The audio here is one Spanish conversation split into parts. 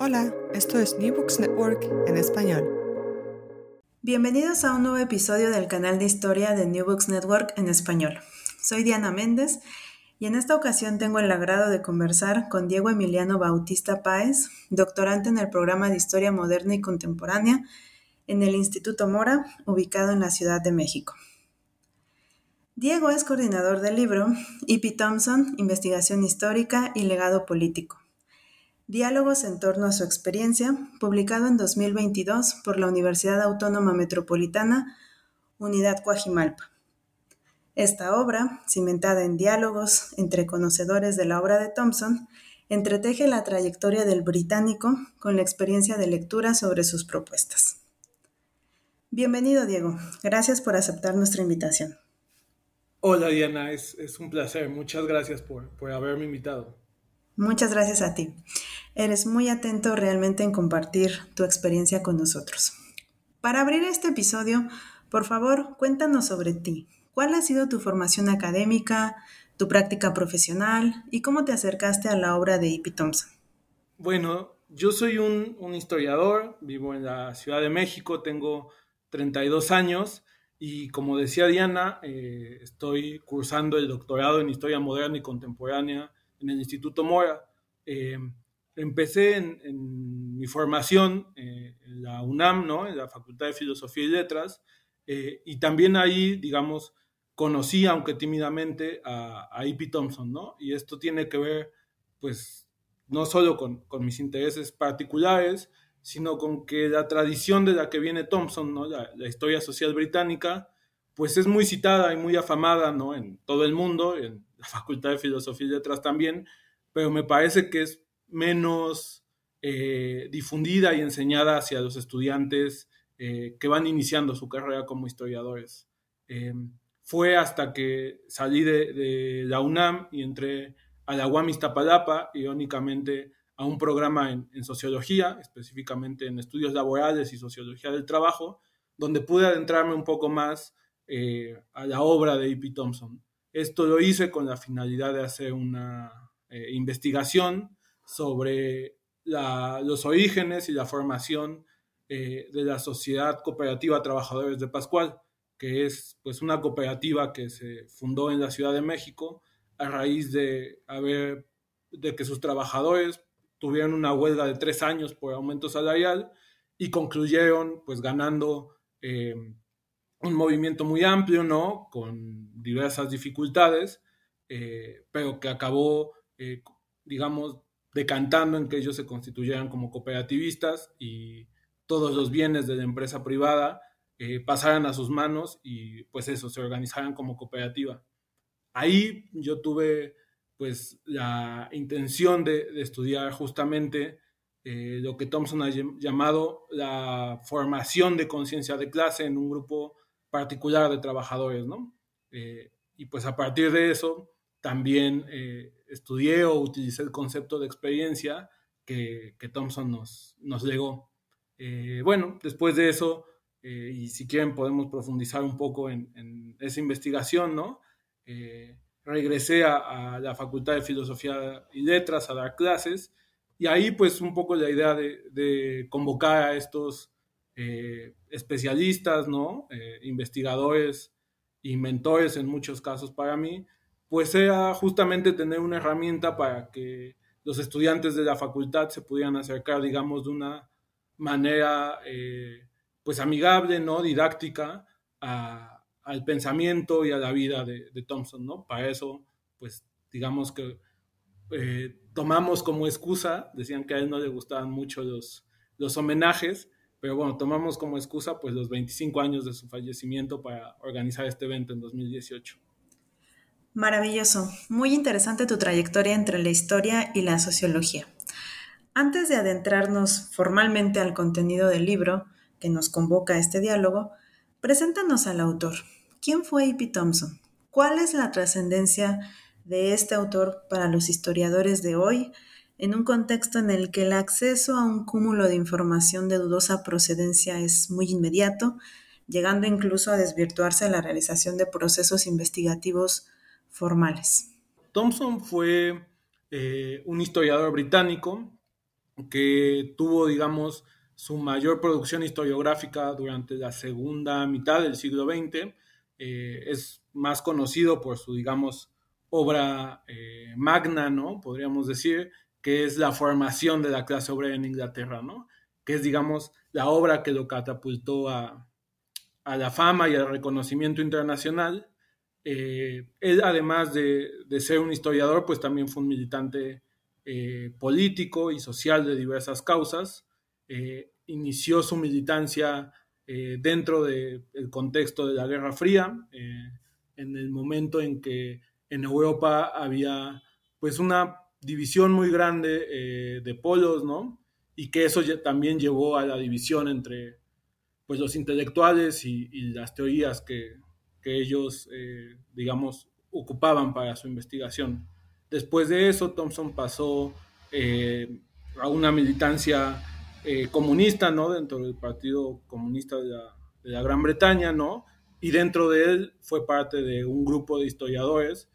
Hola, esto es New Books Network en español. Bienvenidos a un nuevo episodio del canal de historia de New Books Network en español. Soy Diana Méndez y en esta ocasión tengo el agrado de conversar con Diego Emiliano Bautista Páez, doctorante en el programa de Historia Moderna y Contemporánea en el Instituto Mora, ubicado en la Ciudad de México. Diego es coordinador del libro E.P. Thompson, Investigación Histórica y Legado Político. Diálogos en torno a su experiencia, publicado en 2022 por la Universidad Autónoma Metropolitana, Unidad Coajimalpa. Esta obra, cimentada en diálogos entre conocedores de la obra de Thompson, entreteje la trayectoria del británico con la experiencia de lectura sobre sus propuestas. Bienvenido, Diego. Gracias por aceptar nuestra invitación. Hola Diana, es, un placer. Muchas gracias por, haberme invitado. Muchas gracias a ti. Eres muy atento realmente en compartir tu experiencia con nosotros. Para abrir este episodio, por favor, cuéntanos sobre ti. ¿Cuál ha sido tu formación académica, tu práctica profesional y cómo te acercaste a la obra de E.P. Thompson? Bueno, yo soy un, un historiador, vivo en la Ciudad de México, tengo 32 años y como decía Diana, eh, estoy cursando el doctorado en Historia Moderna y Contemporánea en el Instituto Mora. Eh, empecé en, mi formación eh, en la UNAM, ¿no? en la Facultad de Filosofía y Letras, y también ahí, digamos, conocí, aunque tímidamente, a, a E.P. Thompson, ¿no? Y esto tiene que ver, pues, no solo con, con mis intereses particulares, sino con que la tradición de la que viene Thompson, ¿no? la, historia social británica, pues es muy citada y muy afamada ¿no? en todo el mundo, en la Facultad de Filosofía y Letras también, pero me parece que es menos eh, difundida y enseñada hacia los estudiantes eh, que van iniciando su carrera como historiadores. Eh, fue hasta que salí de, de, la UNAM y entré a la UAM Iztapalapa, irónicamente a un programa en, sociología, específicamente en estudios laborales y sociología del trabajo, donde pude adentrarme un poco más eh, a la obra de E.P. Thompson. Esto lo hice con la finalidad de hacer una eh, investigación sobre los orígenes y la formación eh, de la Sociedad Cooperativa Trabajadores de Pascual, que es pues, una cooperativa que se fundó en la Ciudad de México a raíz de, haber, de que sus trabajadores tuvieron una huelga de tres años por aumento salarial y concluyeron pues ganando eh, un movimiento muy amplio, ¿no? Con diversas dificultades, eh, pero que acabó, digamos, decantando en que ellos se constituyeran como cooperativistas y todos los bienes de la empresa privada pasaran a sus manos y pues eso, se organizaran como cooperativa. Ahí yo tuve pues la intención de, estudiar justamente eh, lo que Thompson ha llamado la formación de conciencia de clase en un grupo particular de trabajadores, ¿no? Eh, y pues a partir de eso también eh, estudié o utilicé el concepto de experiencia que, que Thompson nos, nos legó. bueno, después de eso, y si quieren podemos profundizar un poco en, esa investigación, ¿no? regresé a, la Facultad de Filosofía y Letras a dar clases y ahí pues un poco la idea de, convocar a estos eh, especialistas, ¿no? Eh, investigadores y mentores en muchos casos para mí, pues era justamente tener una herramienta para que los estudiantes de la facultad se pudieran acercar, digamos, de una manera eh, pues amigable, ¿no? Didáctica a, al pensamiento y a la vida de, Thompson, ¿no? Para eso, pues digamos que eh, tomamos como excusa, decían que a él no le gustaban mucho los, los homenajes, pero bueno, tomamos como excusa pues los 25 años de su fallecimiento para organizar este evento en 2018. Maravilloso, muy interesante tu trayectoria entre la historia y la sociología. Antes de adentrarnos formalmente al contenido del libro que nos convoca a este diálogo, Preséntanos al autor. ¿Quién fue E.P. Thompson? ¿Cuál es la trascendencia de este autor para los historiadores de hoy en un contexto en el que el acceso a un cúmulo de información de dudosa procedencia es muy inmediato, llegando incluso a desvirtuarse la realización de procesos investigativos formales? Thompson fue eh, un historiador británico que tuvo, digamos, su mayor producción historiográfica durante la segunda mitad del siglo XX. Eh, es más conocido por su, digamos, obra eh, magna, ¿no? Podríamos decir, que es la formación de la clase obrera en Inglaterra, ¿no? Que es, digamos, la obra que lo catapultó a, la fama y al reconocimiento internacional. Eh, él, además de, ser un historiador, pues también fue un militante político y social de diversas causas. Eh, inició su militancia eh, dentro del contexto de la Guerra Fría, eh, en el momento en que en Europa había pues una división muy grande de polos, ¿no? Y que eso también llevó a la división entre pues los intelectuales y, las teorías que, que ellos, digamos, ocupaban para su investigación. Después de eso, Thompson pasó a una militancia eh, comunista, ¿no? Dentro del Partido Comunista de la, Gran Bretaña, ¿no? Y dentro de él fue parte de un grupo de historiadores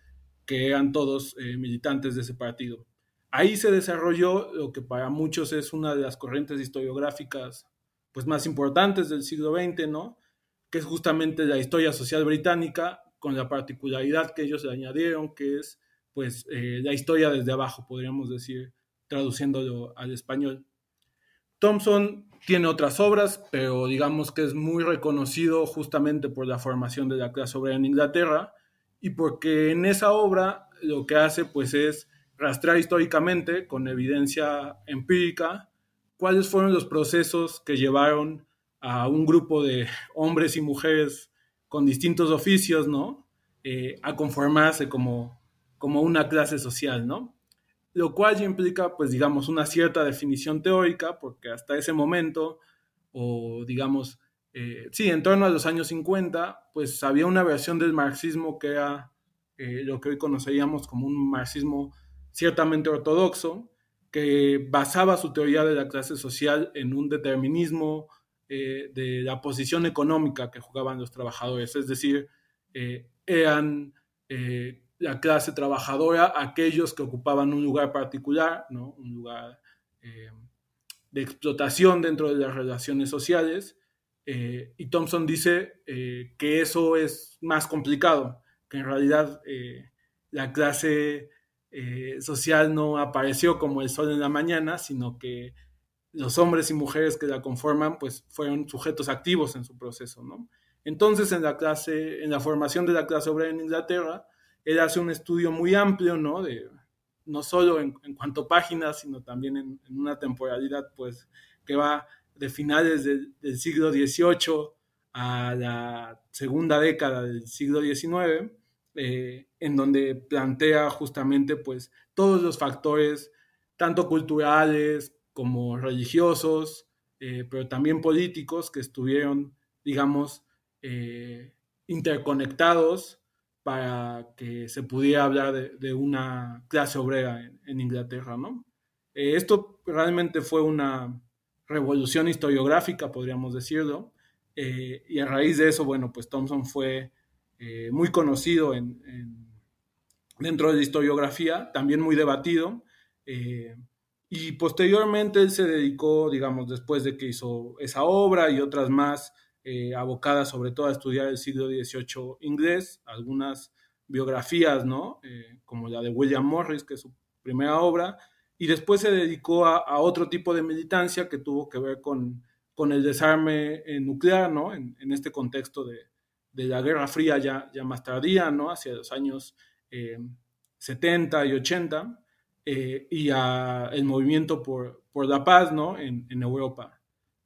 que eran todos eh, militantes de ese partido. Ahí se desarrolló lo que para muchos es una de las corrientes historiográficas pues, más importantes del siglo XX, ¿no? Que es justamente la historia social británica, con la particularidad que ellos le añadieron, que es pues eh, la historia desde abajo, podríamos decir, traduciéndolo al español. Thompson tiene otras obras, pero digamos que es muy reconocido justamente por la formación de la clase obrera en Inglaterra y porque en esa obra lo que hace pues es rastrear históricamente con evidencia empírica cuáles fueron los procesos que llevaron a un grupo de hombres y mujeres con distintos oficios, ¿no? Eh, a conformarse como, como una clase social, ¿no? lo cual ya implica, pues digamos, una cierta definición teórica, porque hasta ese momento, o digamos, eh, sí, en torno a los años 50, pues había una versión del marxismo que era eh, lo que hoy conoceríamos como un marxismo ciertamente ortodoxo, que basaba su teoría de la clase social en un determinismo eh, de la posición económica que jugaban los trabajadores, es decir, eran la clase trabajadora, aquellos que ocupaban un lugar particular, ¿no? un lugar eh, de explotación dentro de las relaciones sociales. Eh, y Thompson dice eh, que eso es más complicado, que en realidad la clase social no apareció como el sol en la mañana, sino que los hombres y mujeres que la conforman pues fueron sujetos activos en su proceso. ¿no? Entonces en la clase, en la formación de la clase obrera en Inglaterra, él hace un estudio muy amplio, ¿no? De, no solo en, cuanto a páginas, sino también en, una temporalidad, pues, que va de finales del, siglo XVIII a la segunda década del siglo XIX, eh, en donde plantea justamente, pues, todos los factores, tanto culturales como religiosos, eh, pero también políticos, que estuvieron, digamos, eh, interconectados para que se pudiera hablar de, una clase obrera en, Inglaterra, ¿no? Eh, esto realmente fue una revolución historiográfica, podríamos decirlo, y a raíz de eso, bueno, pues Thompson fue muy conocido dentro de la historiografía, también muy debatido, y posteriormente él se dedicó, digamos, después de que hizo esa obra y otras más, eh, abocada sobre todo a estudiar el siglo XVIII inglés, algunas biografías, ¿no? Eh, como la de William Morris, que es su primera obra, y después se dedicó a, otro tipo de militancia que tuvo que ver con, con el desarme eh, nuclear, ¿no? En, este contexto de, de, la Guerra Fría ya, ya más tardía, ¿no? Hacia los años 70 y 80, y a el movimiento por, por la paz, ¿no? En, en Europa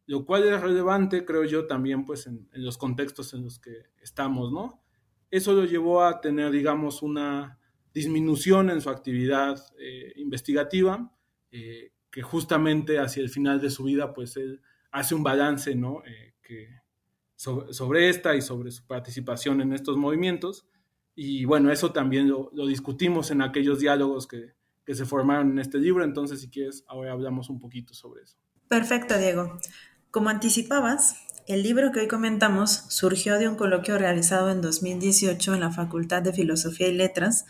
lo cual es relevante, creo yo, también pues en, los contextos en los que estamos, ¿no? Eso lo llevó a tener, digamos, una disminución en su actividad eh, investigativa, eh, que justamente hacia el final de su vida, pues él hace un balance, ¿no? Eh, que sobre, esta y sobre su participación en estos movimientos. Y bueno, eso también lo, discutimos en aquellos diálogos que, que se formaron en este libro, entonces si quieres, ahora hablamos un poquito sobre eso. Perfecto, Diego. Como anticipabas, el libro que hoy comentamos surgió de un coloquio realizado en 2018 en la Facultad de Filosofía y Letras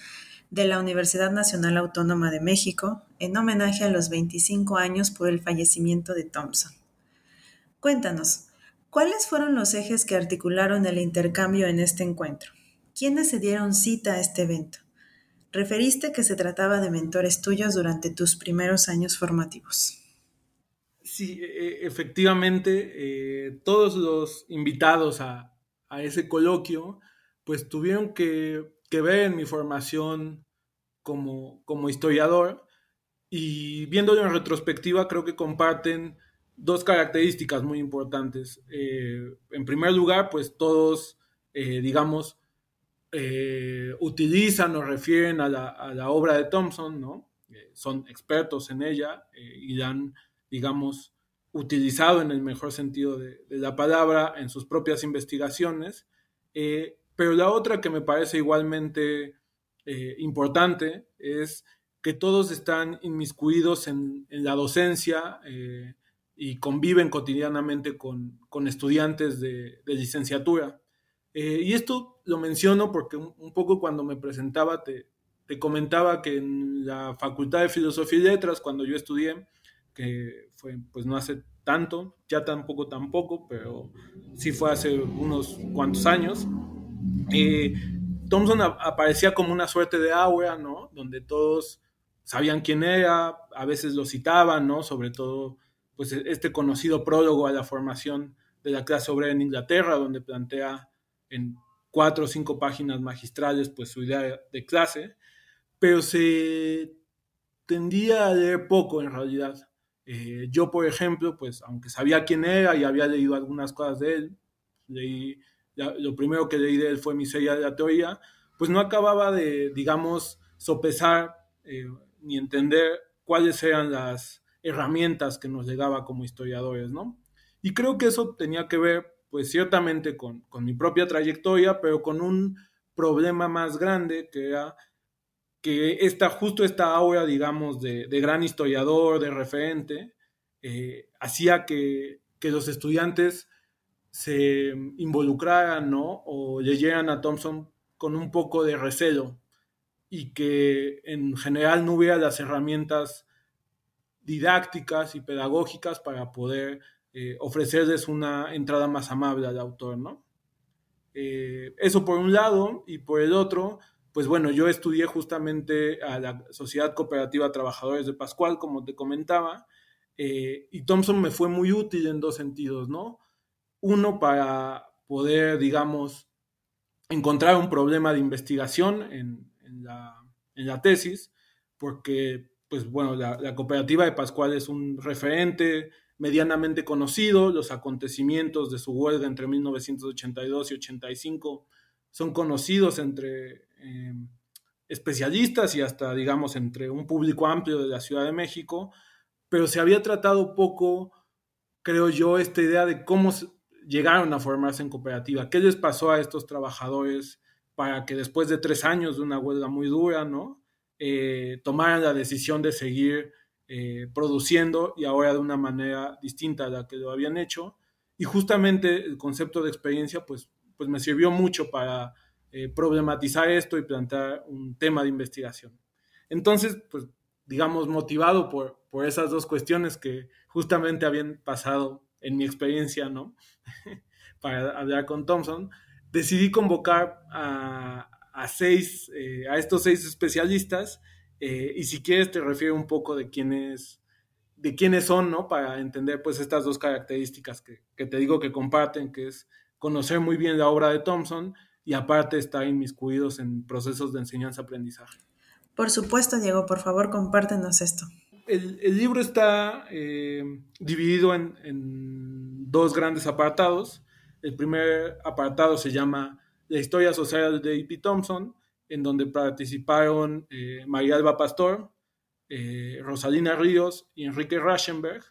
de la Universidad Nacional Autónoma de México en homenaje a los 25 años por el fallecimiento de Thompson. Cuéntanos, ¿cuáles fueron los ejes que articularon el intercambio en este encuentro? ¿Quiénes se dieron cita a este evento? Referiste que se trataba de mentores tuyos durante tus primeros años formativos. Sí, e, e, efectivamente, eh, todos los invitados a, ese coloquio, pues tuvieron que, ver en mi formación como, historiador y viéndolo en retrospectiva creo que comparten dos características muy importantes. Eh, en primer lugar, pues todos, eh, digamos, utilizan o refieren a la, obra de Thompson, ¿no? son expertos en ella y dan digamos, utilizado en el mejor sentido de, la palabra en sus propias investigaciones. Eh, pero la otra que me parece igualmente eh, importante es que todos están inmiscuidos en, la docencia eh, y conviven cotidianamente con, estudiantes de, licenciatura. y esto lo menciono porque un, poco cuando me presentaba te, comentaba que en la Facultad de Filosofía y Letras, cuando yo estudié, que fue pues no hace tanto, ya tampoco tampoco, pero sí fue hace unos cuantos años. Eh, Thompson aparecía como una suerte de aura, ¿no? Donde todos sabían quién era, a veces lo citaban, ¿no? Sobre todo, pues este conocido prólogo a la formación de la clase obrera en Inglaterra, donde plantea en cuatro o cinco páginas magistrales, pues su idea de clase, pero se tendía a leer poco en realidad. Eh, yo, por ejemplo, pues aunque sabía quién era y había leído algunas cosas de él, lo primero que leí de él fue Miseria de la Teoría, pues no acababa de, digamos, sopesar eh, ni entender cuáles eran las herramientas que nos legaba como historiadores, ¿no? Y creo que eso tenía que ver, pues ciertamente con, con mi propia trayectoria, pero con un problema más grande que era que esta, justo esta aura, digamos, de, gran historiador, de referente, eh, hacía que, los estudiantes se involucraran, ¿no? O leyeran a Thompson con un poco de recelo y que en general no hubiera las herramientas didácticas y pedagógicas para poder eh, ofrecerles una entrada más amable al autor, ¿no? Eh, eso por un lado, y por el otro, pues bueno, yo estudié justamente a la Sociedad Cooperativa Trabajadores de Pascual, como te comentaba, eh, y Thompson me fue muy útil en dos sentidos, ¿no? Uno, para poder, digamos, encontrar un problema de investigación en, la, tesis, porque, pues bueno, la, la, cooperativa de Pascual es un referente medianamente conocido, los acontecimientos de su huelga entre 1982 y 85 son conocidos entre Em, especialistas y hasta, digamos, entre un público amplio de la Ciudad de México, pero se había tratado poco, creo yo, esta idea de cómo llegaron a formarse en cooperativa, qué les pasó a estos trabajadores para que después de tres años de una huelga muy dura, ¿no? Eh, tomaran la decisión de seguir eh, produciendo y ahora de una manera distinta a la que lo habían hecho. Y justamente el concepto de experiencia, pues, pues me sirvió mucho para eh, problematizar esto y plantear un tema de investigación. Entonces, pues, digamos, motivado por, por esas dos cuestiones que justamente habían pasado en mi experiencia, ¿no? Para hablar con Thompson, decidí convocar a, a seis, eh, a estos seis especialistas, eh, y si quieres te refiero un poco de quiénes, de quiénes son, ¿no? Para entender, pues, estas dos características que, que te digo que comparten, que es conocer muy bien la obra de Thompson, y aparte estar inmiscuidos en procesos de enseñanza-aprendizaje. Por supuesto, Diego, por favor, compártenos esto. El, libro está eh, dividido en, dos grandes apartados. El primer apartado se llama La historia social de E.P. Thompson, en donde participaron eh, María Alba Pastor, eh, Rosalina Ríos y Enrique Raschenberg.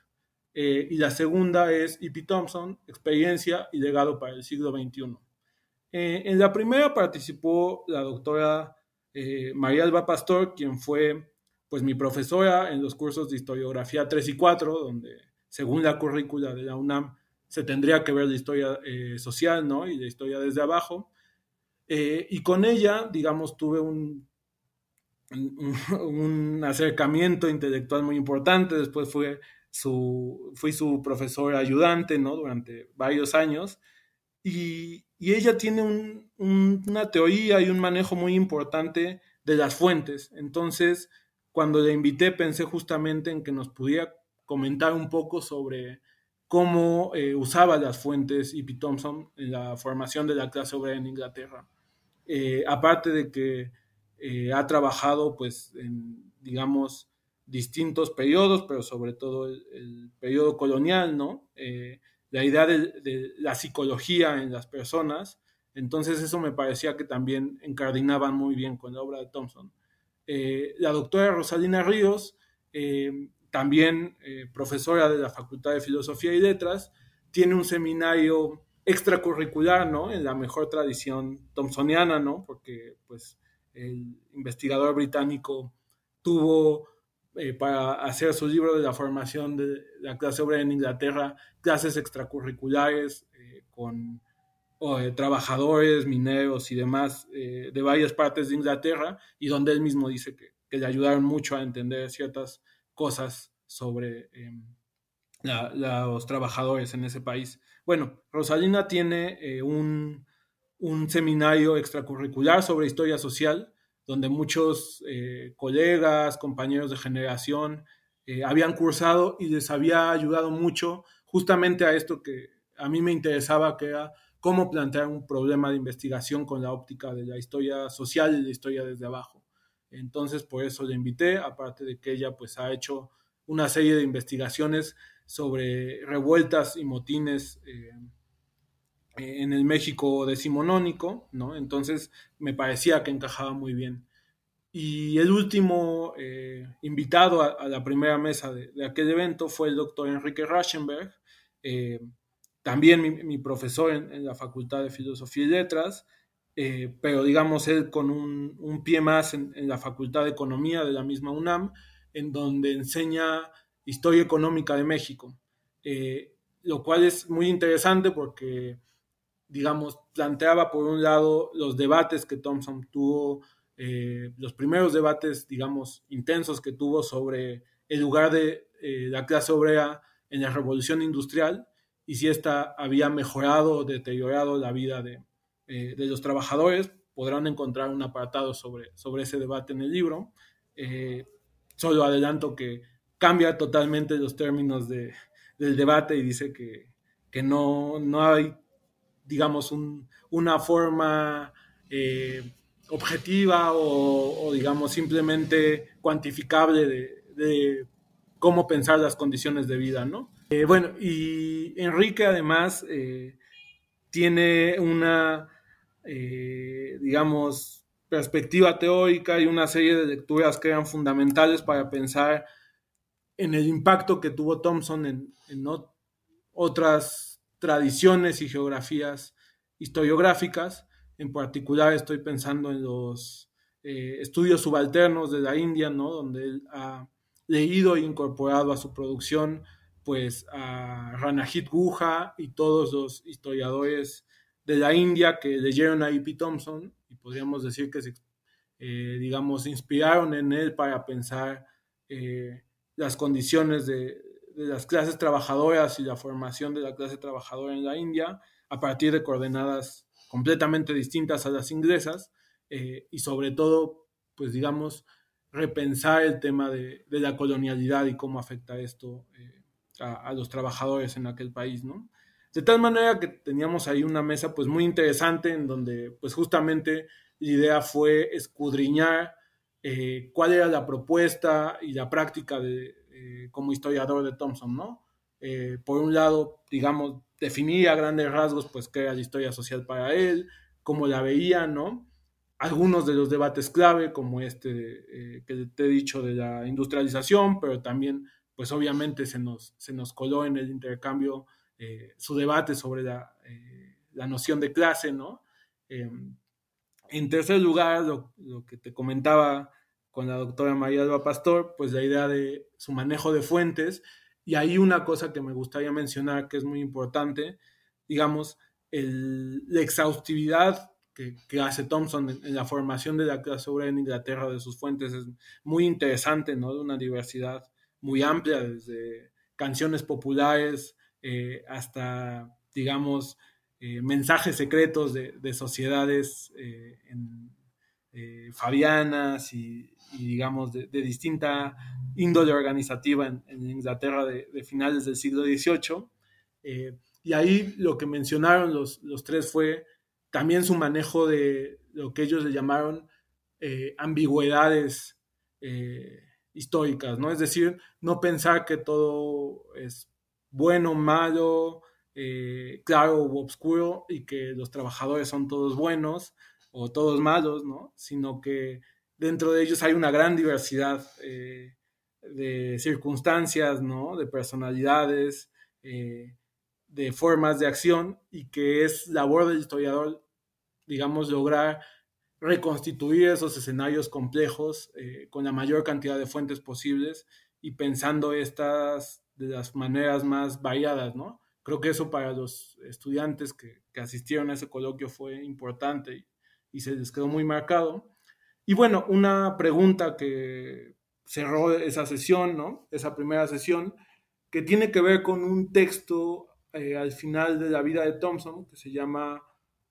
y la segunda es E.P. Thompson, Experiencia y Legado para el siglo XXI. Eh, en la primera participó la doctora eh, María Alba Pastor, quien fue pues mi profesora en los cursos de historiografía 3 y 4, donde según la currícula de la UNAM se tendría que ver la historia eh, social, ¿no? Y la historia desde abajo. Y con ella, digamos, tuve un, acercamiento intelectual muy importante, después fue su, fui su profesor ayudante, ¿no? Durante varios años. Y, ella tiene una teoría y un manejo muy importante de las fuentes. Entonces, cuando la invité, pensé justamente en que nos pudiera comentar un poco sobre cómo eh, usaba las fuentes E.P. Thompson en la formación de la clase obrera en Inglaterra. Eh, aparte de que eh, ha trabajado, pues, en, digamos, distintos periodos, pero sobre todo el, periodo colonial, ¿no? Eh, la idea de, la psicología en las personas, entonces eso me parecía que también encardinaban muy bien con la obra de Thompson. La doctora Rosalina Ríos, también profesora de la Facultad de Filosofía y Letras, tiene un seminario extracurricular, ¿no? En la mejor tradición thompsoniana, ¿no? Porque, pues, el investigador británico tuvo eh, para hacer su libro de la formación de la clase obrera en Inglaterra, clases extracurriculares eh, con eh, trabajadores, mineros y demás de varias partes de Inglaterra, y donde él mismo dice que, le ayudaron mucho a entender ciertas cosas sobre em, los trabajadores en ese país. Bueno, Rosalina tiene un, un seminario extracurricular sobre historia social donde muchos eh, colegas, compañeros de generación eh, habían cursado y les había ayudado mucho justamente a esto que a mí me interesaba, que era cómo plantear un problema de investigación con la óptica de la historia social y la historia desde abajo. Entonces, por eso le invité, aparte de que ella pues ha hecho una serie de investigaciones sobre revueltas y motines eh, en el México decimonónico, ¿no? Entonces me parecía que encajaba muy bien. Y el último eh, invitado a, la primera mesa de, aquel evento fue el doctor Enrique Raschenberg, eh, también mi, profesor en, la Facultad de Filosofía y Letras, pero digamos él con un, pie más en, la Facultad de Economía de la misma UNAM, en donde enseña historia económica de México, lo cual es muy interesante porque digamos, planteaba por un lado los debates que Thompson tuvo, eh, los primeros debates, digamos, intensos que tuvo sobre el lugar de eh, la clase obrera en la revolución industrial y si ésta había mejorado o deteriorado la vida de, eh, de, los trabajadores. Podrán encontrar un apartado sobre, sobre ese debate en el libro. solo adelanto que cambia totalmente los términos de, del debate y dice que, que no, no hay digamos, una forma eh, objetiva o, digamos, simplemente cuantificable de, cómo pensar las condiciones de vida, ¿no? Eh, bueno, y Enrique además eh, tiene una, digamos, perspectiva teórica y una serie de lecturas que eran fundamentales para pensar en el impacto que tuvo Thompson en, en otras tradiciones y geografías historiográficas. En particular estoy pensando en los eh, estudios subalternos de la India, ¿no? donde él ha leído e incorporado a su producción pues a Ranajit Guha y todos los historiadores de la India que leyeron a E.P. Thompson y podríamos decir que se, eh, digamos, inspiraron en él para pensar eh, las condiciones de, de las clases trabajadoras y la formación de la clase trabajadora en la India a partir de coordenadas completamente distintas a las inglesas eh, y sobre todo, pues digamos, repensar el tema de, la colonialidad y cómo afecta esto eh, a, los trabajadores en aquel país, ¿no? De tal manera que teníamos ahí una mesa pues muy interesante en donde pues justamente la idea fue escudriñar eh, cuál era la propuesta y la práctica de, eh, como historiador de Thompson, ¿no? Eh, por un lado, digamos, definía a grandes rasgos, pues, qué era la historia social para él, cómo la veía, ¿no? Algunos de los debates clave, como este eh, que te he dicho de la industrialización, pero también, pues, obviamente se nos, se nos coló en el intercambio su debate sobre la, la, noción de clase, ¿no? En tercer lugar, lo, lo que te comentaba con la doctora María Alba Pastor, pues la idea de su manejo de fuentes. Y hay una cosa que me gustaría mencionar que es muy importante, digamos, la exhaustividad que, hace Thompson en, la formación de la clase obrera en Inglaterra de sus fuentes es muy interesante, ¿no? De una diversidad muy amplia, desde canciones populares eh, hasta, digamos, eh, mensajes secretos de, sociedades eh, fabianas y, digamos, de, distinta índole organizativa en, Inglaterra de, finales del siglo XVIII. y ahí lo que mencionaron los, los tres fue también su manejo de lo que ellos le llamaron eh, ambigüedades eh, históricas, ¿no? Es decir, no pensar que todo es bueno, malo, eh, claro o oscuro y que los trabajadores son todos buenos o todos malos, ¿no? Sino que dentro de ellos hay una gran diversidad de circunstancias, ¿no? De personalidades, de formas de acción y que es labor del historiador, digamos, lograr reconstituir esos escenarios complejos eh, con la mayor cantidad de fuentes posibles y pensando estas de las maneras más variadas, ¿no? Creo que eso para los estudiantes que, asistieron a ese coloquio fue importante y, y, se les quedó muy marcado. Y bueno, una pregunta que cerró esa sesión, ¿no? Esa primera sesión, que tiene que ver con un texto eh, al final de la vida de Thompson, que se llama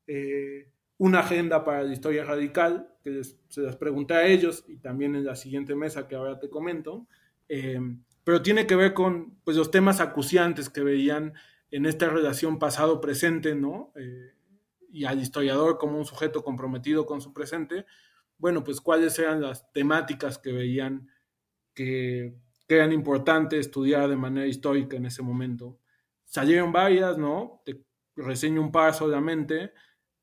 eh, Una agenda para la historia radical, que se las pregunté a ellos y también en la siguiente mesa que ahora te comento, eh, pero tiene que ver con pues, los temas acuciantes que veían en esta relación pasado-presente, ¿no? y al historiador como un sujeto comprometido con su presente, bueno, pues cuáles eran las temáticas que veían que, que eran importantes estudiar de manera histórica en ese momento salieron varias, ¿no? Te reseño un par solamente.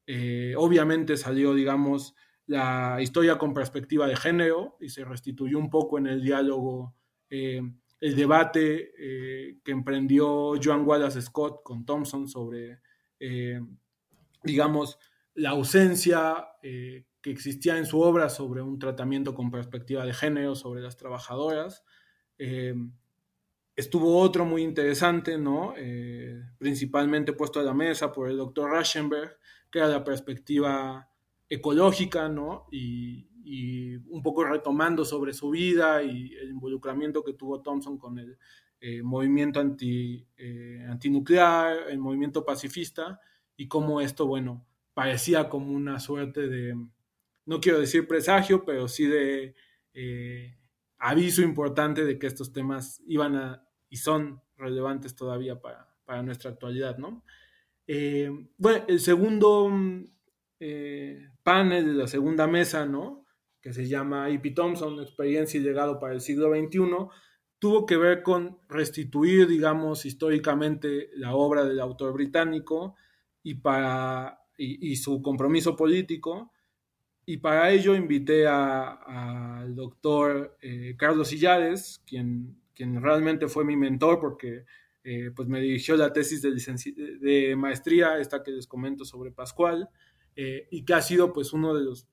Eh, obviamente salió, digamos, la historia con perspectiva de género y se restituyó un poco en el diálogo eh, el debate eh, que emprendió Joan Wallace Scott con Thompson sobre, digamos, la ausencia que existía en su obra sobre un tratamiento con perspectiva de género sobre las trabajadoras. Estuvo otro muy interesante, ¿no? Eh, principalmente puesto a la mesa por el doctor Raschenberg, que era la perspectiva ecológica, ¿no? Y, un poco retomando sobre su vida y el involucramiento que tuvo Thompson con el eh, movimiento anti, eh, antinuclear, el movimiento pacifista, y cómo esto, bueno, parecía como una suerte de, no quiero decir presagio, pero sí de aviso importante de que estos temas iban a y son relevantes todavía para, nuestra actualidad, ¿no? Eh, bueno, el segundo eh, panel de la segunda mesa, ¿no? Que se llama E.P. Thompson, Experiencia y Legado para el siglo XXI, tuvo que ver con restituir, digamos, históricamente la obra del autor británico y, para, y, su compromiso político. Y para ello invité al doctor eh, Carlos Illares, quien quien realmente fue mi mentor porque eh, pues me dirigió la tesis de, de maestría, esta que les comento sobre Pascual, eh, y que ha sido pues uno de, los,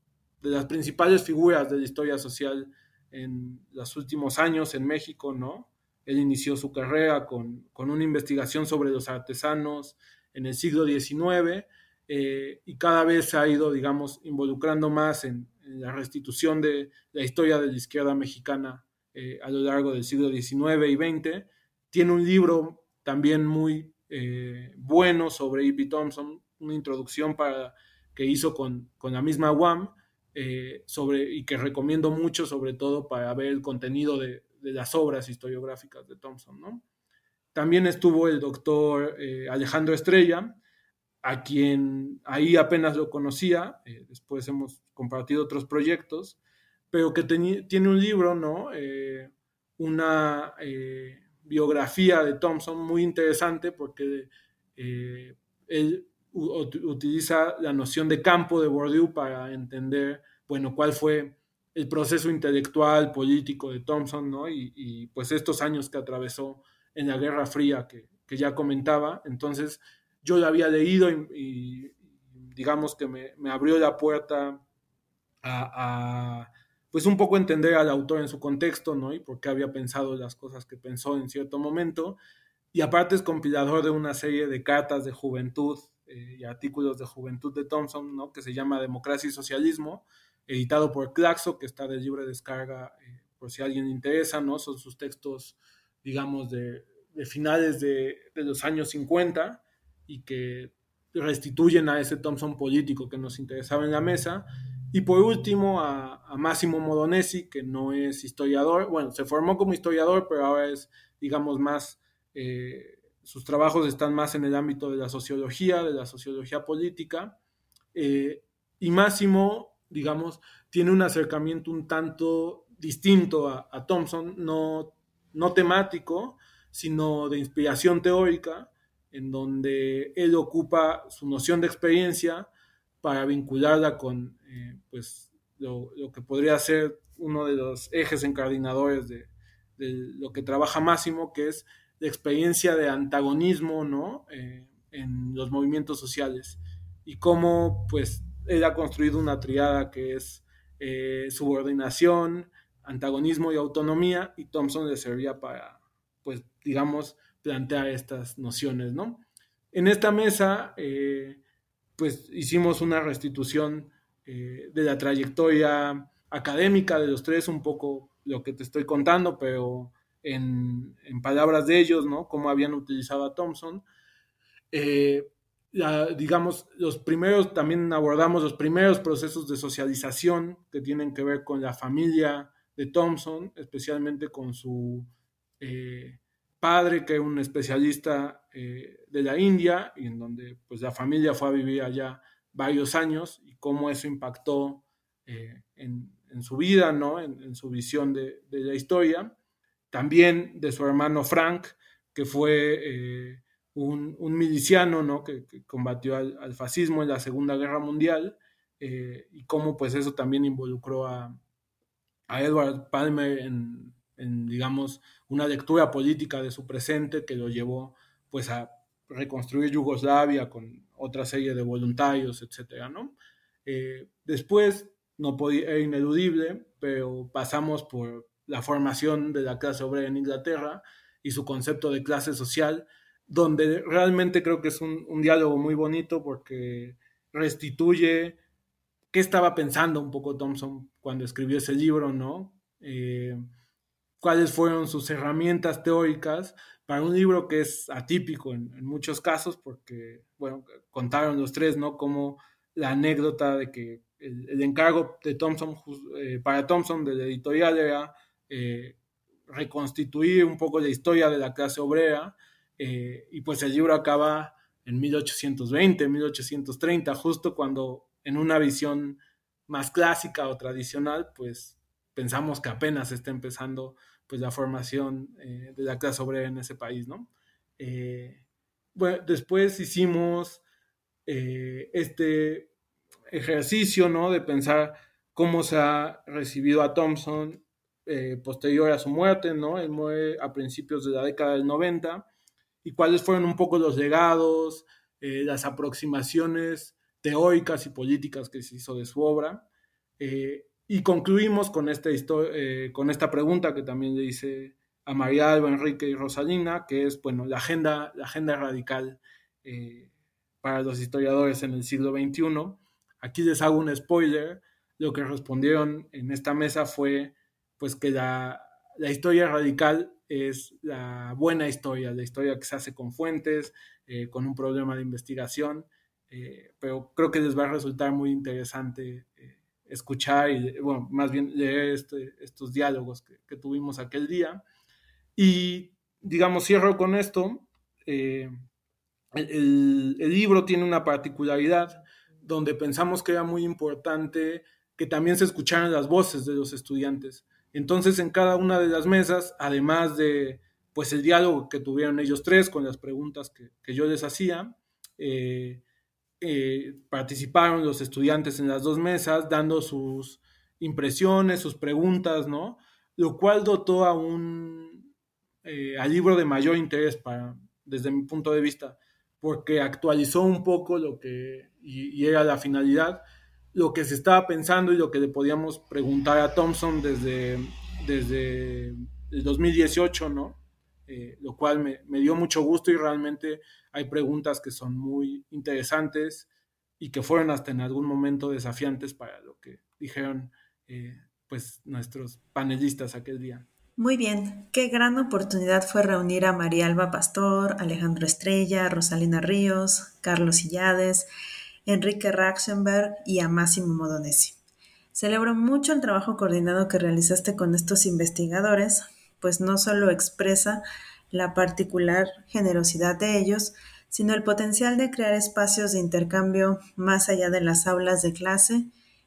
de las principales figuras de la historia social en los últimos años en México, ¿no? Él inició su carrera con, con una investigación sobre los artesanos en el siglo XIX eh, y cada vez se ha ido, digamos, involucrando más en, en la restitución de la historia de la izquierda mexicana eh, a lo largo del siglo XIX y XX. Tiene un libro también muy eh, bueno sobre E.P. Thompson, una introducción para, que hizo con, la misma WAM, eh, sobre, y que recomiendo mucho, sobre todo para ver el contenido de, las obras historiográficas de Thompson. ¿no? También estuvo el doctor Alejandro Estrella, a quien ahí apenas lo conocía, después hemos compartido otros proyectos, pero que tiene un libro, ¿no? Eh, una eh, biografía de Thompson muy interesante porque eh, él utiliza la noción de campo de Bourdieu para entender, bueno, cuál fue el proceso intelectual, político de Thompson, ¿no? Y, pues estos años que atravesó en la Guerra Fría que, ya comentaba. Entonces, yo lo había leído y, digamos que me, abrió la puerta a pues un poco entender al autor en su contexto, ¿no? Y por qué había pensado las cosas que pensó en cierto momento. Y aparte es compilador de una serie de cartas de juventud y artículos de juventud de Thompson, ¿no? que se llama Democracia y Socialismo, editado por Claxo, que está de libre descarga por si a alguien le interesa, ¿no? Son sus textos, digamos, de, finales de, de, los años 50 y que restituyen a ese Thompson político que nos interesaba en la mesa. Y por último, a, Máximo Modonesi, que no es historiador, bueno, se formó como historiador, pero ahora es, digamos, más, eh, sus trabajos están más en el ámbito de la sociología, de la sociología política. Eh, y Máximo, digamos, tiene un acercamiento un tanto distinto a, a Thompson, no, no temático, sino de inspiración teórica, en donde él ocupa su noción de experiencia para vincularla con eh, pues, lo, que podría ser uno de los ejes encardinadores de, lo que trabaja Máximo, que es la experiencia de antagonismo ¿no? Eh, en los movimientos sociales y cómo pues, él ha construido una triada que es eh, subordinación, antagonismo y autonomía, y Thompson le servía para, pues, digamos, plantear estas nociones, ¿no? En esta mesa, eh, pues hicimos una restitución de la trayectoria académica de los tres, un poco lo que te estoy contando, pero en, palabras de ellos, ¿no? Cómo habían utilizado a Thompson. Eh, digamos, los primeros, también abordamos los primeros procesos de socialización que tienen que ver con la familia de Thompson, especialmente con su padre, que es un especialista eh, de la India, y en donde pues la familia fue a vivir allá varios años, y cómo eso impactó eh, en, su vida, ¿no? en, su visión de, la historia. También de su hermano Frank, que fue eh, un, miliciano ¿no? que, combatió al, fascismo en la Segunda Guerra Mundial, y cómo pues eso también involucró a, a Edward Palmer en, en, digamos, una lectura política de su presente que lo llevó pues a reconstruir Yugoslavia con otra serie de voluntarios, etcétera, ¿no? Eh, después, no podía, era ineludible, pero pasamos por la formación de la clase obrera en Inglaterra y su concepto de clase social, donde realmente creo que es un, diálogo muy bonito porque restituye qué estaba pensando un poco Thompson cuando escribió ese libro, ¿no? Eh, cuáles fueron sus herramientas teóricas para un libro que es atípico en, muchos casos, porque, bueno, contaron los tres, ¿no? Como la anécdota de que el, encargo de Thompson, eh, para Thompson del editorial era eh, reconstituir un poco la historia de la clase obrera, eh, y pues el libro acaba en 1820, 1830, justo cuando en una visión más clásica o tradicional, pues pensamos que apenas está empezando pues la formación eh, de la clase obrera en ese país, ¿no? Bueno, después hicimos este ejercicio, ¿no? De pensar cómo se ha recibido a Thompson posterior a su muerte, ¿no? Él muere a principios de la década del 90 y cuáles fueron un poco los legados, las aproximaciones teóricas y políticas que se hizo de su obra. Y concluimos con esta, eh, con esta pregunta que también le hice a María Alba, Enrique y Rosalina, que es, bueno, la agenda, la agenda radical eh, para los historiadores en el siglo XXI. Aquí les hago un spoiler. Lo que respondieron en esta mesa fue, pues, que la, la historia radical es la buena historia, la historia que se hace con fuentes, eh, con un problema de investigación, pero creo que les va a resultar muy interesante escuchar y, bueno, más bien leer este, estos diálogos que, tuvimos aquel día. Y, digamos, cierro con esto. Eh, el, libro tiene una particularidad donde pensamos que era muy importante que también se escucharan las voces de los estudiantes. Entonces, en cada una de las mesas, además de pues el diálogo que tuvieron ellos tres con las preguntas que, yo les hacía, eh, eh, participaron los estudiantes en las dos mesas dando sus impresiones, sus preguntas, ¿no? Lo cual dotó a un eh, al libro de mayor interés para, desde mi punto de vista, porque actualizó un poco lo que, y, era la finalidad, lo que se estaba pensando y lo que le podíamos preguntar a Thompson desde, desde el 2018, ¿no? eh, lo cual me, dio mucho gusto y realmente hay preguntas que son muy interesantes y que fueron hasta en algún momento desafiantes para lo que dijeron eh, pues nuestros panelistas aquel día. Muy bien, qué gran oportunidad fue reunir a María Alba Pastor, Alejandro Estrella, Rosalina Ríos, Carlos Illades, Enrique Raxenberg y a Máximo Modonesi. Celebro mucho el trabajo coordinado que realizaste con estos investigadores, pues no solo expresa la particular generosidad de ellos, sino el potencial de crear espacios de intercambio más allá de las aulas de clase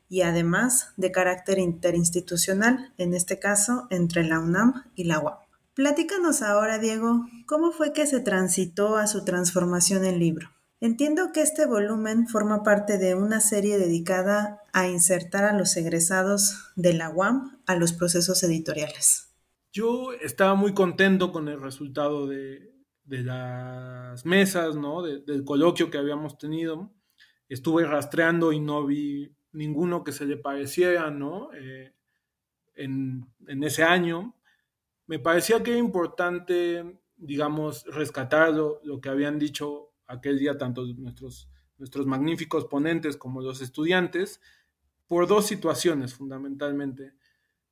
y además de carácter interinstitucional, en este caso entre la UNAM y la UAM. Platícanos ahora, Diego, cómo fue que se transitó a su transformación en libro. Entiendo que este volumen forma parte de una serie dedicada a insertar a los egresados de la UAM a los procesos editoriales. Yo estaba muy contento con el resultado de, las mesas, ¿no? del coloquio que habíamos tenido. Estuve rastreando y no vi ninguno que se le pareciera, ¿no? Eh, en, ese año. Me parecía que era importante, digamos, rescatar lo, que habían dicho aquel día tanto nuestros, nuestros magníficos ponentes como los estudiantes, por dos situaciones fundamentalmente.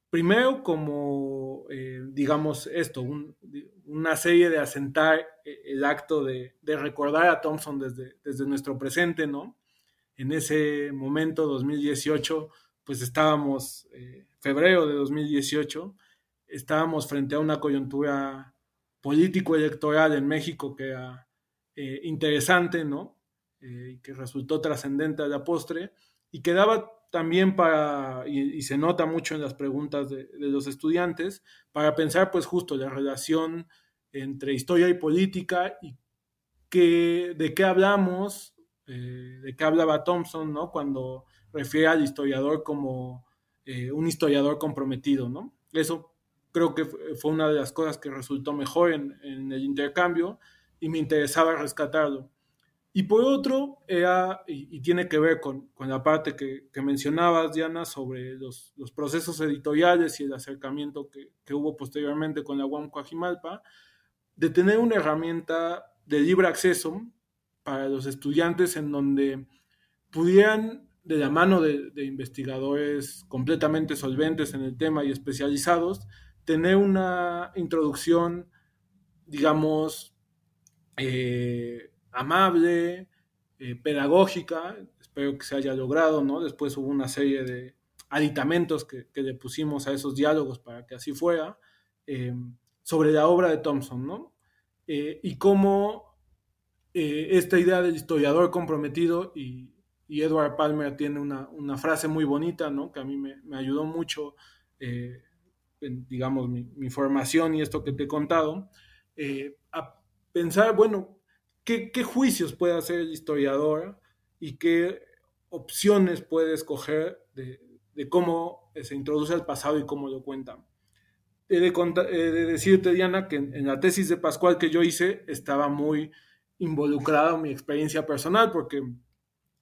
Primero, como, eh, digamos, esto, una serie de asentar eh, el acto de, recordar a Thompson desde, desde nuestro presente, ¿no? en ese momento, 2018, pues estábamos, eh, febrero de 2018, estábamos frente a una coyuntura político-electoral en México que era eh, interesante, ¿no? Eh, que resultó trascendente a la postre y que daba también para, y, se nota mucho en las preguntas de, los estudiantes, para pensar pues justo la relación entre historia y política y que, de qué hablamos eh, de qué hablaba Thompson, ¿no? Cuando refiere al historiador como eh, un historiador comprometido, ¿no? Eso creo que fue una de las cosas que resultó mejor en, el intercambio y me interesaba rescatarlo. Y por otro, era, y, tiene que ver con, la parte que, mencionabas, Diana, sobre los, procesos editoriales y el acercamiento que, hubo posteriormente con la UAM Coajimalpa, de tener una herramienta de libre acceso para los estudiantes en donde pudieran, de la mano de, investigadores completamente solventes en el tema y especializados, tener una introducción, digamos, eh, amable, eh, pedagógica, espero que se haya logrado, ¿no? Después hubo una serie de aditamentos que, le pusimos a esos diálogos para que así fuera, eh, sobre la obra de Thompson, ¿no? y cómo esta idea del historiador comprometido y, Edward Palmer tiene una, frase muy bonita, ¿no? Que a mí me, ayudó mucho digamos, mi, formación y esto que te he contado, pensar, bueno, ¿qué, juicios puede hacer el historiador y qué opciones puede escoger de, cómo se introduce el pasado y cómo lo cuenta. He de, decirte, Diana, que en, la tesis de Pascual que yo hice estaba muy involucrado en mi experiencia personal, porque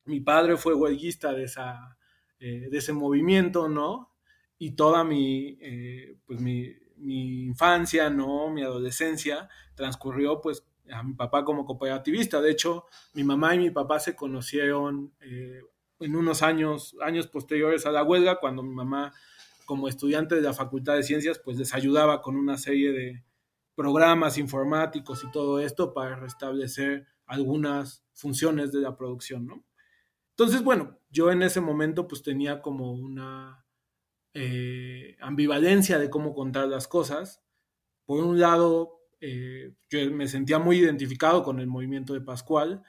mi padre fue huelguista de, esa, eh, de ese movimiento, ¿no? Y toda mi, eh, pues mi, mi, infancia, ¿no? Mi adolescencia transcurrió, pues, a mi papá como cooperativista. De hecho, mi mamá y mi papá se conocieron eh, en unos años, años posteriores a la huelga, cuando mi mamá, como estudiante de la Facultad de Ciencias, pues les ayudaba con una serie de, programas informáticos y todo esto para restablecer algunas funciones de la producción, ¿no? Entonces, bueno, yo en ese momento pues tenía como una eh, ambivalencia de cómo contar las cosas. Por un lado, eh, yo me sentía muy identificado con el movimiento de Pascual,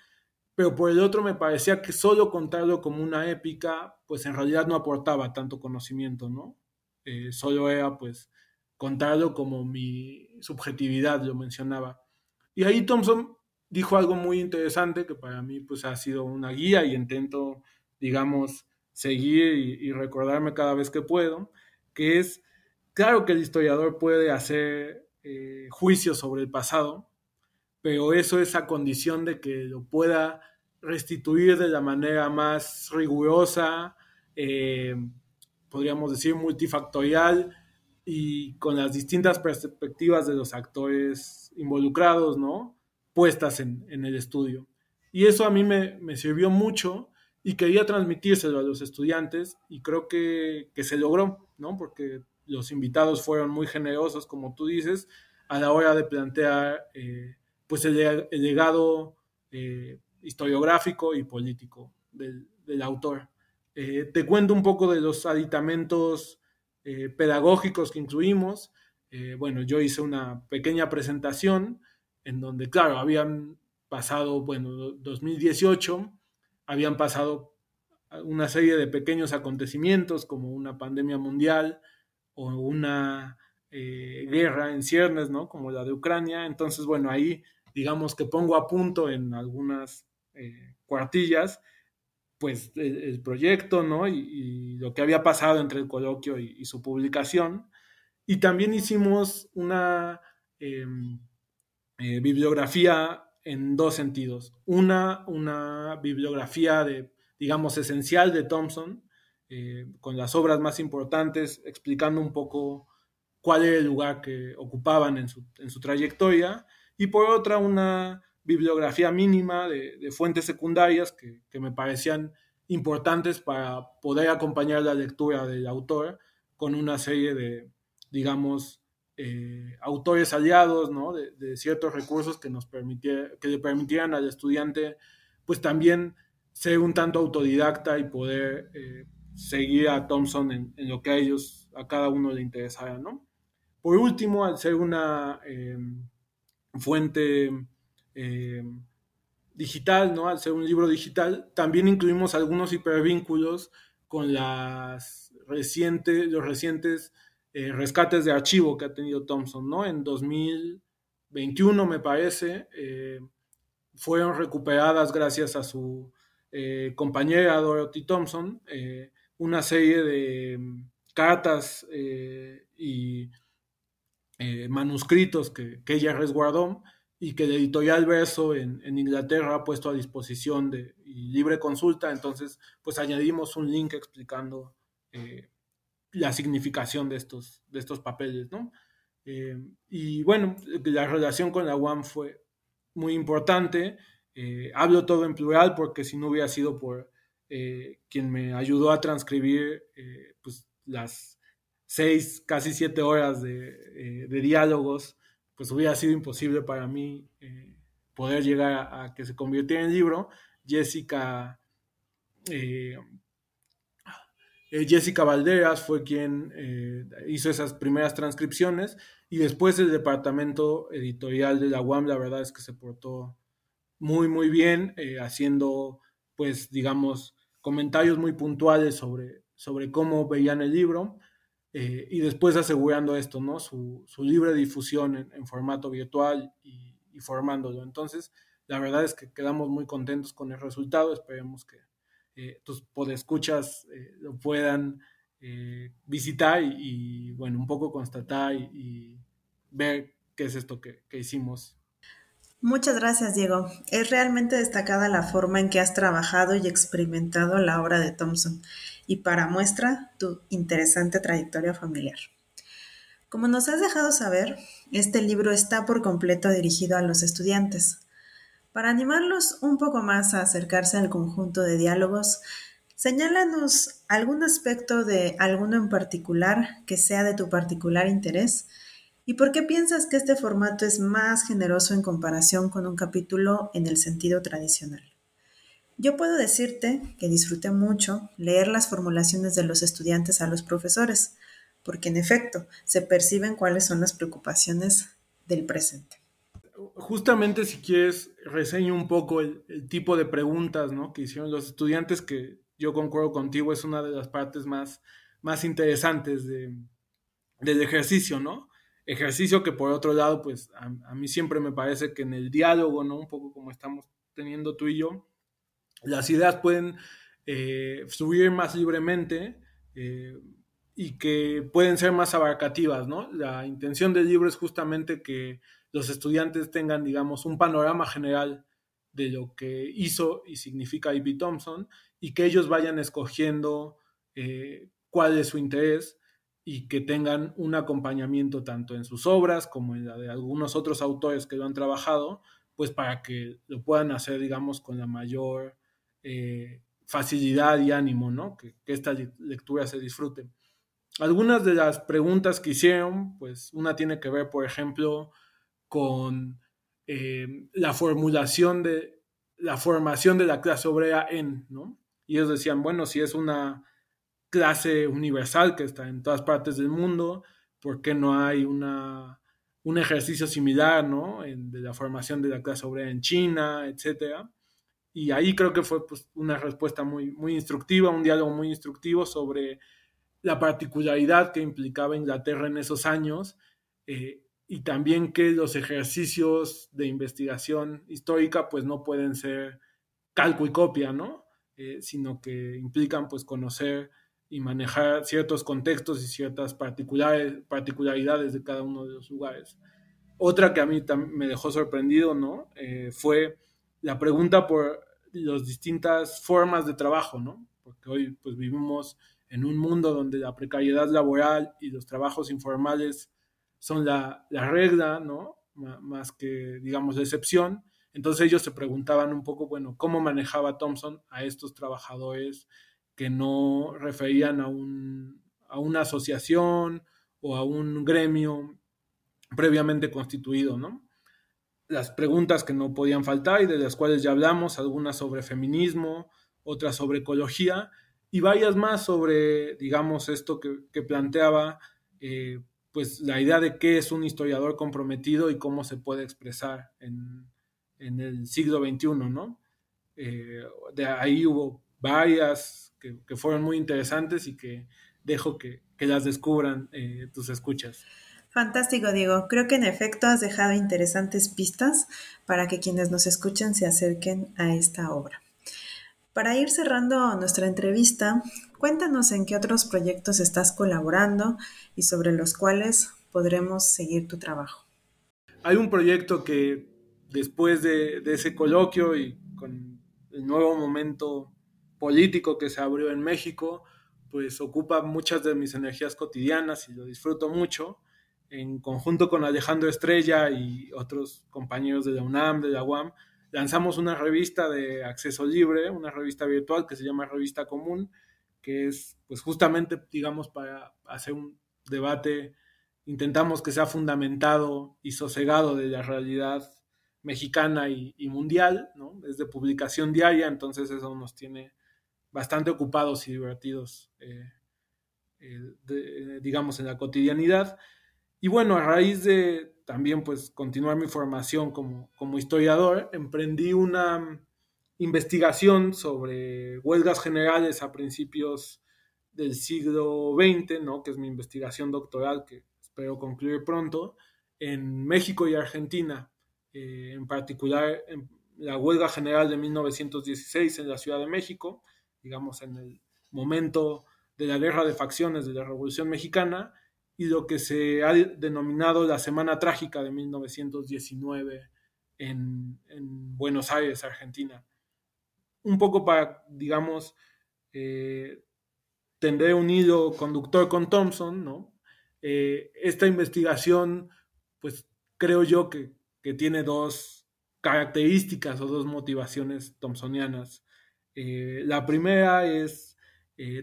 pero por el otro me parecía que solo contarlo como una épica, pues en realidad no aportaba tanto conocimiento, ¿no? Eh, solo era pues contarlo como mi subjetividad, lo mencionaba. Y ahí Thompson dijo algo muy interesante que para mí pues ha sido una guía y intento, digamos, seguir y, recordarme cada vez que puedo, que es, claro que el historiador puede hacer eh, juicios sobre el pasado, pero eso es a condición de que lo pueda restituir de la manera más rigurosa, eh, podríamos decir multifactorial, y con las distintas perspectivas de los actores involucrados, ¿no? Puestas en, en el estudio. Y eso a mí me, me, sirvió mucho y quería transmitírselo a los estudiantes y creo que, que, se logró, ¿no? Porque los invitados fueron muy generosos, como tú dices, a la hora de plantear eh, pues el, legado eh, historiográfico y político del, del autor. Eh, te cuento un poco de los aditamentos pedagógicos que incluimos. Bueno, yo hice una pequeña presentación en donde, claro, habían pasado, bueno, 2018, habían pasado una serie de pequeños acontecimientos como una pandemia mundial o una eh, guerra en ciernes, ¿no? Como la de Ucrania. Entonces, bueno, ahí digamos que pongo a punto en algunas eh, cuartillas pues el, el proyecto, ¿no? Y, lo que había pasado entre el coloquio y, su publicación. Y también hicimos una eh, eh, bibliografía en dos sentidos. Una, una bibliografía de, digamos, esencial de Thompson, eh, con las obras más importantes, explicando un poco cuál era el lugar que ocupaban en su, en su trayectoria, y por otra, una bibliografía mínima de, de fuentes secundarias que, que, me parecían importantes para poder acompañar la lectura del autor con una serie de, digamos, eh, autores aliados, ¿no? De, ciertos recursos que nos permitiera, que le permitieran al estudiante, pues también ser un tanto autodidacta y poder eh, seguir a Thompson en, lo que a ellos, a cada uno le interesara, ¿no? Por último, al ser una eh, fuente eh, digital, ¿no? Al ser un libro digital, también incluimos algunos hipervínculos con las recientes, los recientes eh, rescates de archivo que ha tenido Thompson, ¿no? En 2021, me parece, eh, fueron recuperadas gracias a su eh, compañera Dorothy Thompson una serie de mm, cartas y manuscritos que, ella resguardó y que el editorial Verso en, Inglaterra ha puesto a disposición de y libre consulta, entonces pues añadimos un link explicando la significación de estos, de estos papeles, ¿no? Eh, y bueno, la relación con la UAM fue muy importante, eh, hablo todo en plural porque si no hubiera sido por eh, quien me ayudó a transcribir pues las seis, casi siete horas de, diálogos, pues hubiera sido imposible para mí poder llegar a, que se convirtiera en libro. Jessica, eh, Jessica Valderas fue quien eh, hizo esas primeras transcripciones y después el departamento editorial de la UAM, la verdad es que se portó muy, muy bien, eh, haciendo, pues, digamos, comentarios muy puntuales sobre, sobre cómo veían el libro y después asegurando esto, ¿no? Su, su libre difusión en, en formato virtual y, y, formándolo. Entonces, la verdad es que quedamos muy contentos con el resultado. Esperemos que eh, tus podescuchas eh, lo puedan eh, visitar y, bueno, un poco constatar y, y, ver qué es esto que, que hicimos. Muchas gracias, Diego. Es realmente destacada la forma en que has trabajado y experimentado la obra de Thompson y para muestra tu interesante trayectoria familiar. Como nos has dejado saber, este libro está por completo dirigido a los estudiantes. Para animarlos un poco más a acercarse al conjunto de diálogos, señálanos algún aspecto de alguno en particular que sea de tu particular interés y por qué piensas que este formato es más generoso en comparación con un capítulo en el sentido tradicional. Yo puedo decirte que disfruté mucho leer las formulaciones de los estudiantes a los profesores, porque en efecto se perciben cuáles son las preocupaciones del presente. Justamente si quieres, reseño un poco el, tipo de preguntas ¿no? que hicieron los estudiantes, que yo concuerdo contigo, es una de las partes más, más interesantes de, del ejercicio, ¿no? Ejercicio que por otro lado, pues a, a mí siempre me parece que en el diálogo, ¿no? Un poco como estamos teniendo tú y yo, las ideas pueden eh, subir más libremente eh, y que pueden ser más abarcativas, ¿no? La intención del libro es justamente que los estudiantes tengan, digamos, un panorama general de lo que hizo y significa E.P. Thompson y que ellos vayan escogiendo eh, cuál es su interés y que tengan un acompañamiento tanto en sus obras como en la de algunos otros autores que lo han trabajado, pues para que lo puedan hacer, digamos, con la mayor eh, facilidad y ánimo, ¿no? Que, que esta lectura se disfrute. Algunas de las preguntas que hicieron, pues una tiene que ver, por ejemplo, con eh, la formulación de la formación de la clase obrera en, ¿no? Y ellos decían, bueno, si es una clase universal que está en todas partes del mundo, ¿por qué no hay una, un ejercicio similar, ¿no? de la formación de la clase obrera en China, etcétera. Y ahí creo que fue pues, una respuesta muy, muy instructiva, un diálogo muy instructivo sobre la particularidad que implicaba Inglaterra en esos años eh, y también que los ejercicios de investigación histórica pues no pueden ser calco y copia, ¿no? Eh, sino que implican pues conocer y manejar ciertos contextos y ciertas particularidades de cada uno de los lugares. Otra que a mí me dejó sorprendido, ¿no? Eh, fue la pregunta por las distintas formas de trabajo, ¿no? Porque hoy pues vivimos en un mundo donde la precariedad laboral y los trabajos informales son la, regla, ¿no? más que, digamos, la excepción. Entonces ellos se preguntaban un poco, bueno, ¿cómo manejaba Thompson a estos trabajadores que no referían a, un, a una asociación o a un gremio previamente constituido, ¿no? Las preguntas que no podían faltar y de las cuales ya hablamos, algunas sobre feminismo, otras sobre ecología y varias más sobre, digamos, esto que, planteaba eh, pues la idea de qué es un historiador comprometido y cómo se puede expresar en, el siglo XXI, ¿no? Eh, de ahí hubo varias que, fueron muy interesantes y que dejo que, las descubran eh, tus escuchas. Fantástico, Diego. Creo que en efecto has dejado interesantes pistas para que quienes nos escuchen se acerquen a esta obra. Para ir cerrando nuestra entrevista, Cuéntanos en qué otros proyectos estás colaborando y sobre los cuales podremos seguir tu trabajo. Hay un proyecto que después de, ese coloquio y con el nuevo momento político que se abrió en México, pues ocupa muchas de mis energías cotidianas y lo disfruto mucho. En conjunto con Alejandro Estrella y otros compañeros de la UNAM, de la UAM, lanzamos una revista de acceso libre, una revista virtual que se llama Revista Común, que es pues justamente, digamos, para hacer un debate, intentamos que sea fundamentado y sosegado de la realidad mexicana y, mundial, ¿no? Es de publicación diaria, entonces eso nos tiene bastante ocupados y divertidos, eh, eh, digamos, en la cotidianidad. Y bueno, a raíz de también pues continuar mi formación como, como historiador, emprendí una investigación sobre huelgas generales a principios del siglo XX, ¿no? que es mi investigación doctoral que espero concluir pronto, en México y Argentina, eh, en particular en la huelga general de 1916 en la Ciudad de México, digamos en el momento de la guerra de facciones de la Revolución Mexicana, y lo que se ha denominado la Semana Trágica de 1919 en, en Buenos Aires, Argentina un poco para, digamos, eh, un hilo conductor con Thompson, ¿no? Eh, esta investigación, pues creo yo que, tiene dos características o dos motivaciones thompsonianas. Eh, la primera es,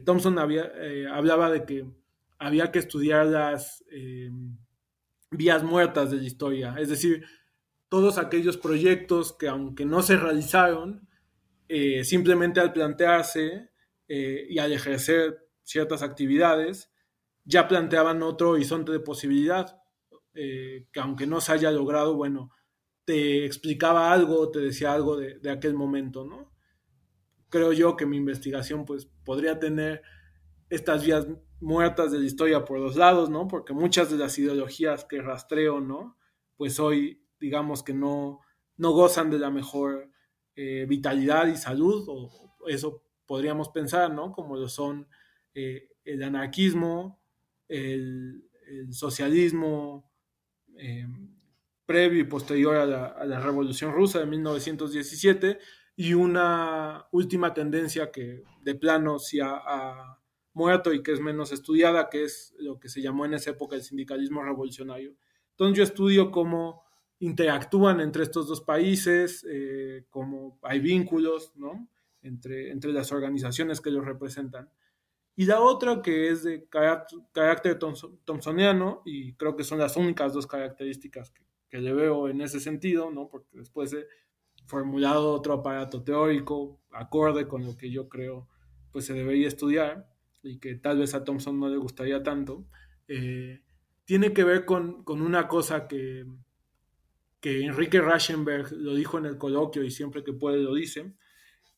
Thompson había, hablaba de que había que estudiar las vías muertas de la historia, es decir, todos aquellos proyectos que aunque no se realizaron, eh, simplemente al plantearse eh, y al ejercer ciertas actividades, ya planteaban otro horizonte de posibilidad, eh, que aunque no se haya logrado, bueno, te explicaba algo, te decía algo de, aquel momento, ¿no? Creo yo que mi investigación pues podría tener estas vías muertas de la historia por los lados, ¿no? Porque muchas de las ideologías que rastreo, ¿no? Pues hoy, digamos que no, no gozan de la mejor eh, vitalidad y salud, o eso podríamos pensar, ¿no? Como lo son eh, el anarquismo, el, socialismo eh, previo y posterior a la, Revolución Rusa de 1917 y una última tendencia que de plano sí ha, muerto y que es menos estudiada, que es lo que se llamó en esa época el sindicalismo revolucionario. Entonces yo estudio cómo interactúan entre estos dos países, eh, cómo hay vínculos ¿no? entre, entre las organizaciones que los representan. Y la otra que es de carácter, thomsoniano, y creo que son las únicas dos características que, que le veo en ese sentido, ¿no? porque después he formulado otro aparato teórico acorde con lo que yo creo pues se debería estudiar y que tal vez a Thompson no le gustaría tanto, eh, tiene que ver con, con una cosa que, que Enrique Raschenberg lo dijo en el coloquio y siempre que puede lo dice,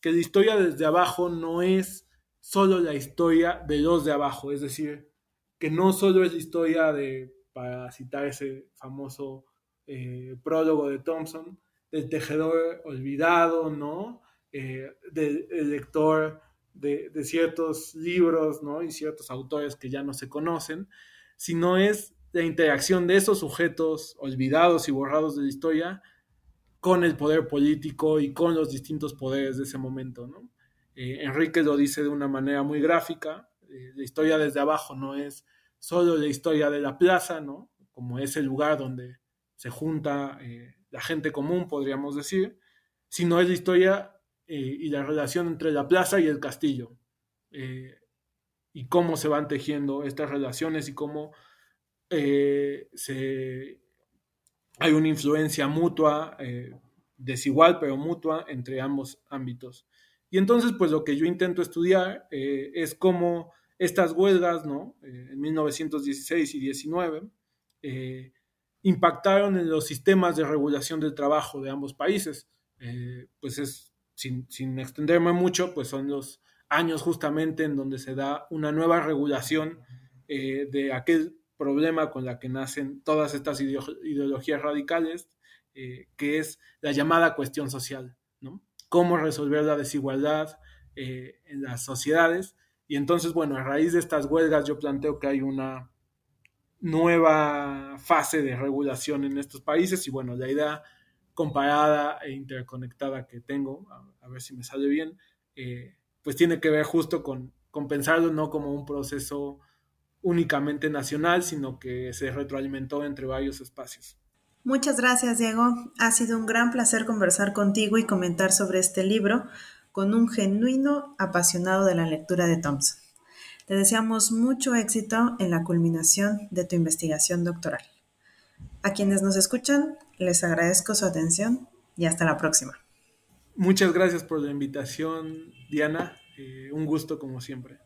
que la historia desde abajo no es solo la historia de los de abajo, es decir, que no solo es la historia de, para citar ese famoso eh, prólogo de Thompson, del tejedor olvidado, ¿no? Eh, del lector de, ciertos libros ¿no? y ciertos autores que ya no se conocen, sino es la interacción de esos sujetos olvidados y borrados de la historia con el poder político y con los distintos poderes de ese momento. Eh, Enrique lo dice de una manera muy gráfica, eh, la historia desde abajo no es solo la historia de la plaza, ¿no? como es el lugar donde se junta eh, la gente común, podríamos decir, sino es la historia y la relación entre la plaza y el castillo. Y cómo se van tejiendo estas relaciones y cómo eh, se, hay una influencia mutua, desigual pero mutua entre ambos ámbitos. Y entonces, pues lo que yo intento estudiar es cómo estas huelgas, ¿no? en 1916 y 19, impactaron en los sistemas de regulación del trabajo de ambos países. pues es sin, extenderme mucho, pues son los años justamente en donde se da una nueva regulación eh, de aquel problema con la que nacen todas estas ideologías radicales, eh, que es la llamada cuestión social, ¿no? Cómo resolver la desigualdad eh, en las sociedades. Y entonces, bueno, a raíz de estas huelgas yo planteo que hay una nueva fase de regulación en estos países y bueno, la idea comparada e interconectada que tengo, a, ver si me sale bien, eh, pues tiene que ver justo con, con pensarlo no como un proceso únicamente nacional, sino que se retroalimentó entre varios espacios. Muchas gracias, Diego. Ha sido un gran placer conversar contigo y comentar sobre este libro con un genuino apasionado de la lectura de Thompson. Te deseamos mucho éxito en la culminación de tu investigación doctoral. A quienes nos escuchan, les agradezco su atención y hasta la próxima. Muchas gracias por la invitación, Diana. Eh, un gusto como siempre.